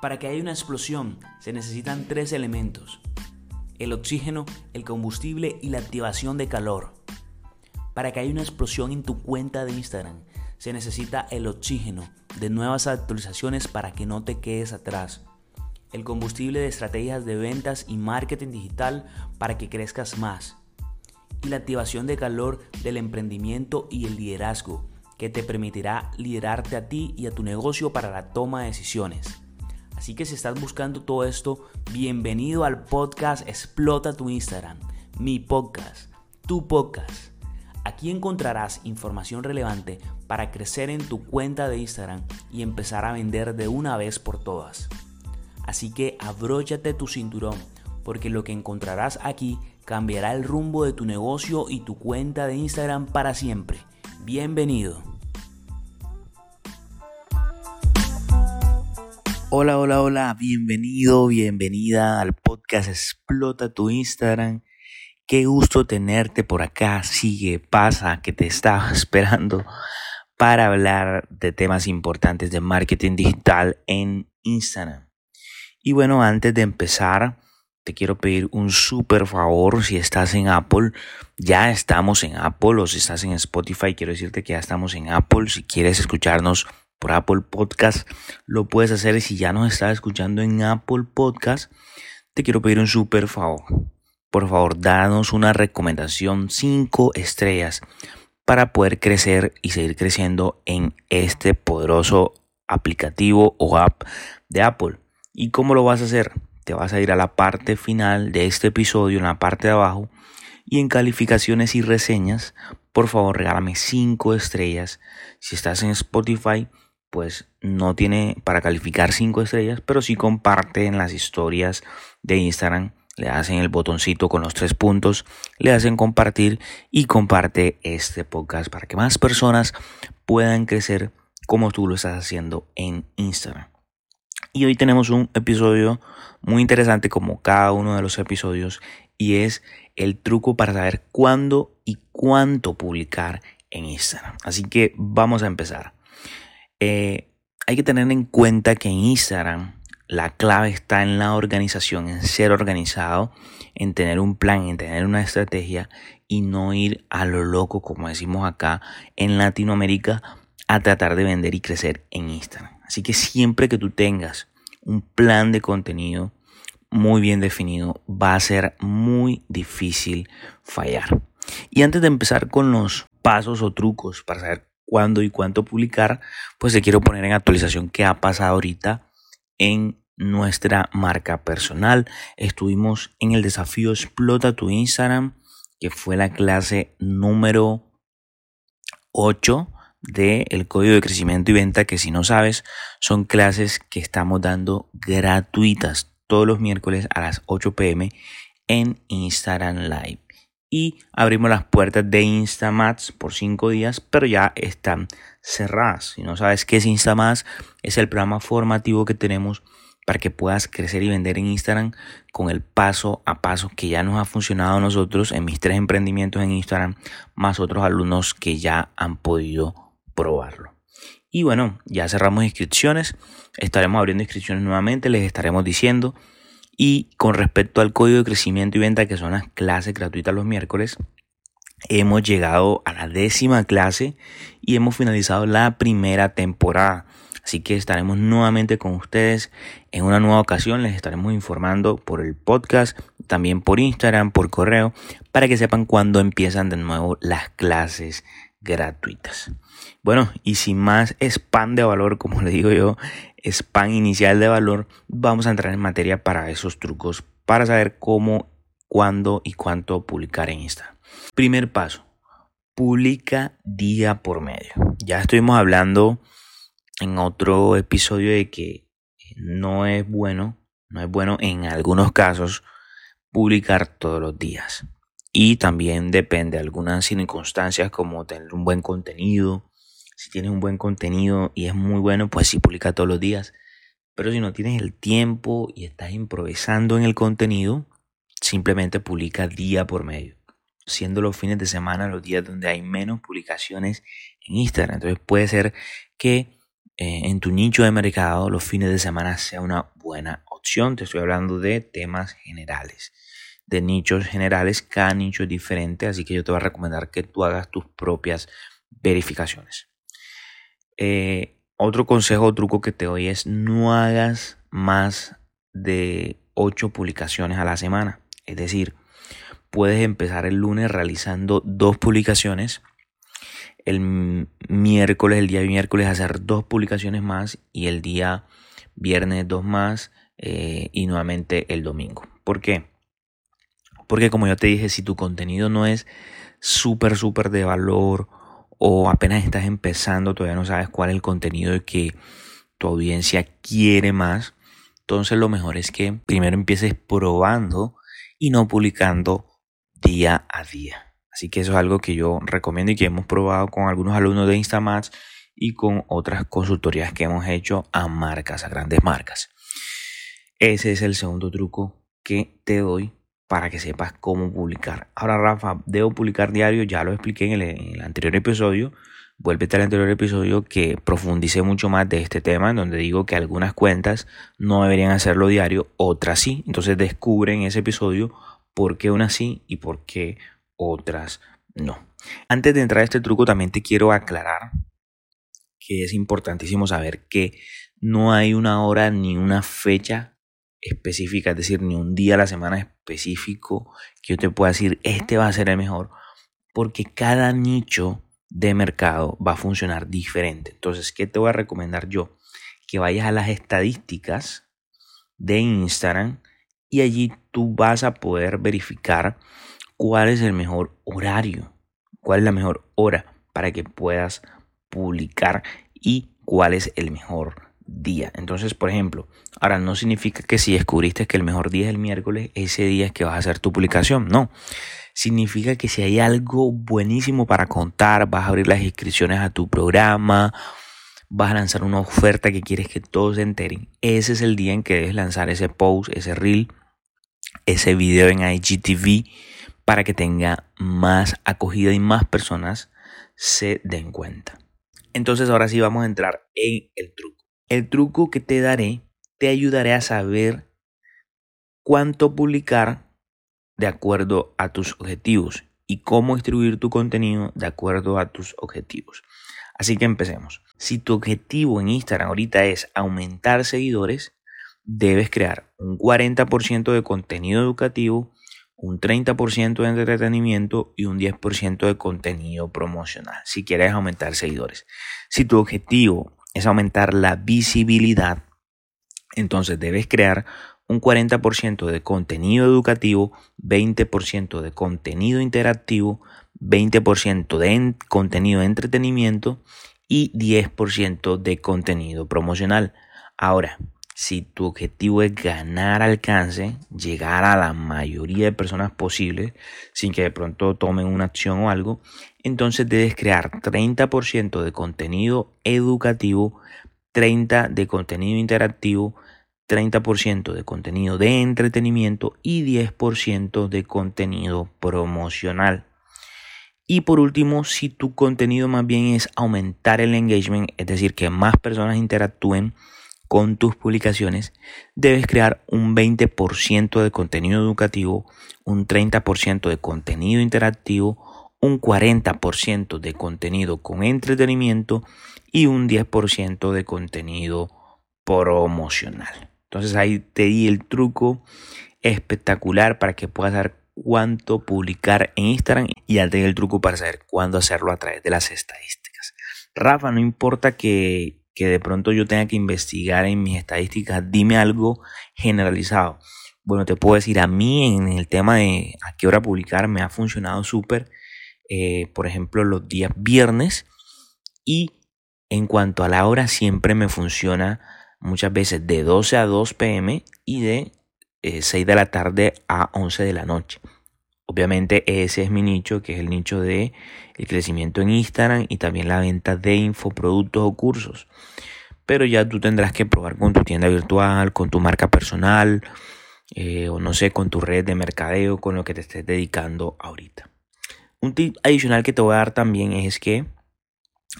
Para que haya una explosión se necesitan tres elementos. El oxígeno, el combustible y la activación de calor. Para que haya una explosión en tu cuenta de Instagram se necesita el oxígeno de nuevas actualizaciones para que no te quedes atrás. El combustible de estrategias de ventas y marketing digital para que crezcas más. Y la activación de calor del emprendimiento y el liderazgo que te permitirá liderarte a ti y a tu negocio para la toma de decisiones. Así que si estás buscando todo esto, bienvenido al podcast Explota tu Instagram, mi podcast, tu podcast. Aquí encontrarás información relevante para crecer en tu cuenta de Instagram y empezar a vender de una vez por todas. Así que abróchate tu cinturón, porque lo que encontrarás aquí cambiará el rumbo de tu negocio y tu cuenta de Instagram para siempre. Bienvenido. Hola, hola, hola, bienvenido, bienvenida al podcast Explota tu Instagram. Qué gusto tenerte por acá. Sigue, pasa, que te estaba esperando para hablar de temas importantes de marketing digital en Instagram. Y bueno, antes de empezar, te quiero pedir un súper favor. Si estás en Apple, ya estamos en Apple. O si estás en Spotify, quiero decirte que ya estamos en Apple. Si quieres escucharnos por Apple Podcast, lo puedes hacer. Y si ya nos estás escuchando en Apple Podcast, te quiero pedir un súper favor. Por favor, danos una recomendación 5 estrellas para poder crecer y seguir creciendo en este poderoso aplicativo o app de Apple. ¿Y cómo lo vas a hacer? Te vas a ir a la parte final de este episodio, en la parte de abajo, y en calificaciones y reseñas, por favor regálame 5 estrellas. Si estás en Spotify, pues no tiene para calificar 5 estrellas, pero sí comparte en las historias de Instagram. Le hacen el botoncito con los tres puntos, le hacen compartir y comparte este podcast para que más personas puedan crecer como tú lo estás haciendo en Instagram. Y hoy tenemos un episodio muy interesante como cada uno de los episodios y es el truco para saber cuándo y cuánto publicar en Instagram. Así que vamos a empezar. Eh, hay que tener en cuenta que en Instagram la clave está en la organización, en ser organizado, en tener un plan, en tener una estrategia y no ir a lo loco, como decimos acá en Latinoamérica, a tratar de vender y crecer en Instagram. Así que siempre que tú tengas un plan de contenido muy bien definido, va a ser muy difícil fallar. Y antes de empezar con los pasos o trucos para saber cuándo y cuánto publicar, pues te quiero poner en actualización qué ha pasado ahorita en nuestra marca personal. Estuvimos en el desafío Explota tu Instagram, que fue la clase número 8 del el código de crecimiento y venta que si no sabes son clases que estamos dando gratuitas todos los miércoles a las 8 pm en Instagram Live. Y abrimos las puertas de Instamats por 5 días, pero ya están cerradas. Si no sabes qué es Instamats, es el programa formativo que tenemos para que puedas crecer y vender en Instagram con el paso a paso que ya nos ha funcionado a nosotros en mis tres emprendimientos en Instagram, más otros alumnos que ya han podido probarlo. Y bueno, ya cerramos inscripciones, estaremos abriendo inscripciones nuevamente, les estaremos diciendo. Y con respecto al código de crecimiento y venta, que son las clases gratuitas los miércoles, hemos llegado a la décima clase y hemos finalizado la primera temporada. Así que estaremos nuevamente con ustedes en una nueva ocasión. Les estaremos informando por el podcast, también por Instagram, por correo, para que sepan cuándo empiezan de nuevo las clases gratuitas. Bueno, y sin más spam de valor, como le digo yo, spam inicial de valor, vamos a entrar en materia para esos trucos, para saber cómo, cuándo y cuánto publicar en Instagram. Primer paso, publica día por medio. Ya estuvimos hablando en otro episodio de que no es bueno, no es bueno en algunos casos publicar todos los días. Y también depende de algunas circunstancias como tener un buen contenido. Si tienes un buen contenido y es muy bueno, pues sí publica todos los días. Pero si no tienes el tiempo y estás improvisando en el contenido, simplemente publica día por medio. Siendo los fines de semana los días donde hay menos publicaciones en Instagram. Entonces puede ser que eh, en tu nicho de mercado los fines de semana sea una buena opción. Te estoy hablando de temas generales, de nichos generales. Cada nicho es diferente, así que yo te voy a recomendar que tú hagas tus propias verificaciones. Eh, otro consejo o truco que te doy es no hagas más de 8 publicaciones a la semana. Es decir, puedes empezar el lunes realizando dos publicaciones el miércoles, el día miércoles hacer dos publicaciones más y el día viernes dos más eh, y nuevamente el domingo. ¿Por qué? Porque como yo te dije, si tu contenido no es súper, súper de valor o apenas estás empezando, todavía no sabes cuál es el contenido que tu audiencia quiere más, entonces lo mejor es que primero empieces probando y no publicando día a día. Así que eso es algo que yo recomiendo y que hemos probado con algunos alumnos de Instamatch y con otras consultorías que hemos hecho a marcas, a grandes marcas. Ese es el segundo truco que te doy para que sepas cómo publicar. Ahora, Rafa, debo publicar diario, ya lo expliqué en el, anterior episodio. Vuélvete al anterior episodio que profundice mucho más de este tema, en donde digo que algunas cuentas no deberían hacerlo diario, otras sí. Entonces descubre en ese episodio por qué una sí y por qué otras no. Antes de entrar a este truco también te quiero aclarar que es importantísimo saber que no hay una hora ni una fecha específica, es decir, ni un día a la semana específico que yo te pueda decir este va a ser el mejor, porque cada nicho de mercado va a funcionar diferente. Entonces, ¿qué te voy a recomendar yo? Que vayas a las estadísticas de Instagram y allí tú vas a poder verificar cuál es el mejor horario, cuál es la mejor hora para que puedas publicar y cuál es el mejor día. Entonces, por ejemplo, ahora no significa que si descubriste que el mejor día es el miércoles, ese día es que vas a hacer tu publicación. No. Significa que si hay algo buenísimo para contar, vas a abrir las inscripciones a tu programa, vas a lanzar una oferta que quieres que todos se enteren. Ese es el día en que debes lanzar ese post, ese reel, ese video en IGTV para que tenga más acogida y más personas se den cuenta. Entonces ahora sí vamos a entrar en el truco. El truco que te daré te ayudaré a saber cuánto publicar de acuerdo a tus objetivos y cómo distribuir tu contenido de acuerdo a tus objetivos. Así que empecemos. Si tu objetivo en Instagram ahorita es aumentar seguidores, debes crear un 40% de contenido educativo un 30% de entretenimiento y un 10% de contenido promocional si quieres aumentar seguidores. Si tu objetivo es aumentar la visibilidad, entonces debes crear un 40% de contenido educativo, 20% de contenido interactivo, 20% de contenido de entretenimiento y 10% de contenido promocional. Ahora, si tu objetivo es ganar alcance, llegar a la mayoría de personas posibles, sin que de pronto tomen una acción o algo, entonces debes crear 30% de contenido educativo, 30% de contenido interactivo, 30% de contenido de entretenimiento y 10% de contenido promocional. Y por último, si tu contenido más bien es aumentar el engagement, es decir, que más personas interactúen, con tus publicaciones, debes crear un 20% de contenido educativo, un 30% de contenido interactivo, un 40% de contenido con entretenimiento y un 10% de contenido promocional. Entonces ahí te di el truco espectacular para que puedas dar cuánto publicar en Instagram y ya te di el truco para saber cuándo hacerlo a través de las estadísticas. Rafa, no importa que que de pronto yo tenga que investigar en mis estadísticas, dime algo generalizado. Bueno, te puedo decir, a mí en el tema de a qué hora publicar me ha funcionado súper, eh, por ejemplo, los días viernes y en cuanto a la hora siempre me funciona muchas veces de 12 a 2 pm y de 6 eh, de la tarde a 11 de la noche. Obviamente ese es mi nicho, que es el nicho de el crecimiento en Instagram y también la venta de infoproductos o cursos. Pero ya tú tendrás que probar con tu tienda virtual, con tu marca personal, eh, o no sé, con tu red de mercadeo, con lo que te estés dedicando ahorita. Un tip adicional que te voy a dar también es que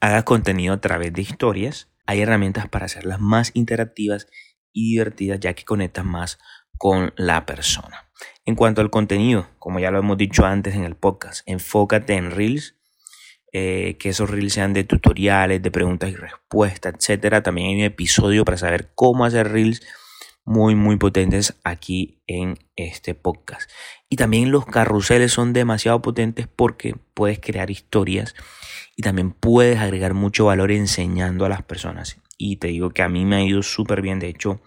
hagas contenido a través de historias hay herramientas para hacerlas más interactivas y divertidas ya que conectas más con la persona. En cuanto al contenido, como ya lo hemos dicho antes en el podcast, enfócate en Reels, eh, que esos Reels sean de tutoriales, de preguntas y respuestas, etc. También hay un episodio para saber cómo hacer Reels muy, muy potentes aquí en este podcast. Y también los carruseles son demasiado potentes porque puedes crear historias y también puedes agregar mucho valor enseñando a las personas. Y te digo que a mí me ha ido súper bien. De hecho,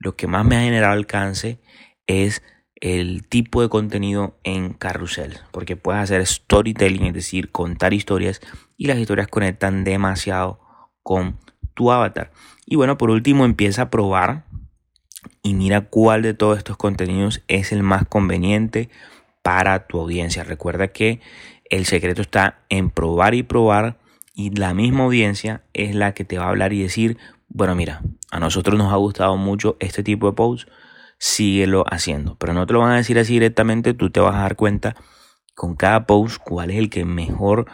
lo que más me ha generado alcance es el tipo de contenido en carrusel, porque puedes hacer storytelling, es decir, contar historias y las historias conectan demasiado con tu avatar. Y bueno, por último empieza a probar y mira cuál de todos estos contenidos es el más conveniente para tu audiencia. Recuerda que el secreto está en probar y probar y la misma audiencia es la que te va a hablar y decir, bueno, mira, a nosotros nos ha gustado mucho este tipo de posts, síguelo haciendo. Pero no te lo van a decir así directamente, tú te vas a dar cuenta con cada post cuál es el que mejor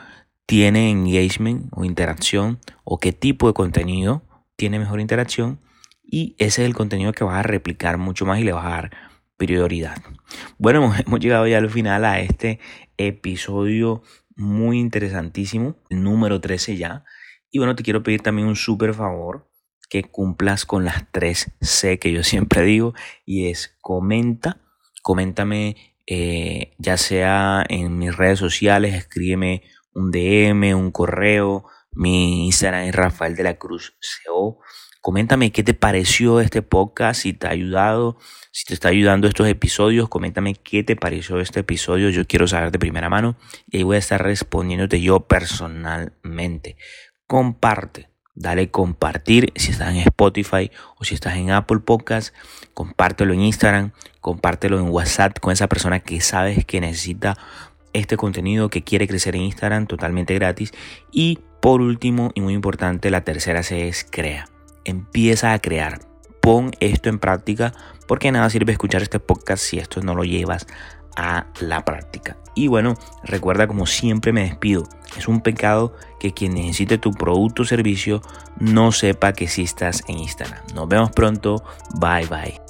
tiene engagement o interacción o qué tipo de contenido tiene mejor interacción y ese es el contenido que vas a replicar mucho más y le vas a dar prioridad. Bueno, hemos, llegado ya al final a este episodio muy interesantísimo, el número 13 ya. Y bueno, te quiero pedir también un súper favor que cumplas con las tres C que yo siempre digo y es comenta, coméntame eh, ya sea en mis redes sociales, escríbeme un DM, un correo, mi Instagram es Rafael de la Cruz CO. Coméntame qué te pareció este podcast, si te ha ayudado, si te está ayudando estos episodios, coméntame qué te pareció este episodio, yo quiero saber de primera mano y ahí voy a estar respondiéndote yo personalmente. Comparte dale compartir si estás en Spotify o si estás en Apple Podcast, compártelo en Instagram, compártelo en WhatsApp con esa persona que sabes que necesita este contenido, que quiere crecer en Instagram totalmente gratis. Y por último y muy importante, la tercera C es crea. Empieza a crear. Pon esto en práctica porque nada sirve escuchar este podcast si esto no lo llevas a la práctica. Y bueno, recuerda como siempre me despido. Es un pecado que quien necesite tu producto o servicio no sepa que existas en Instagram. Nos vemos pronto. Bye bye.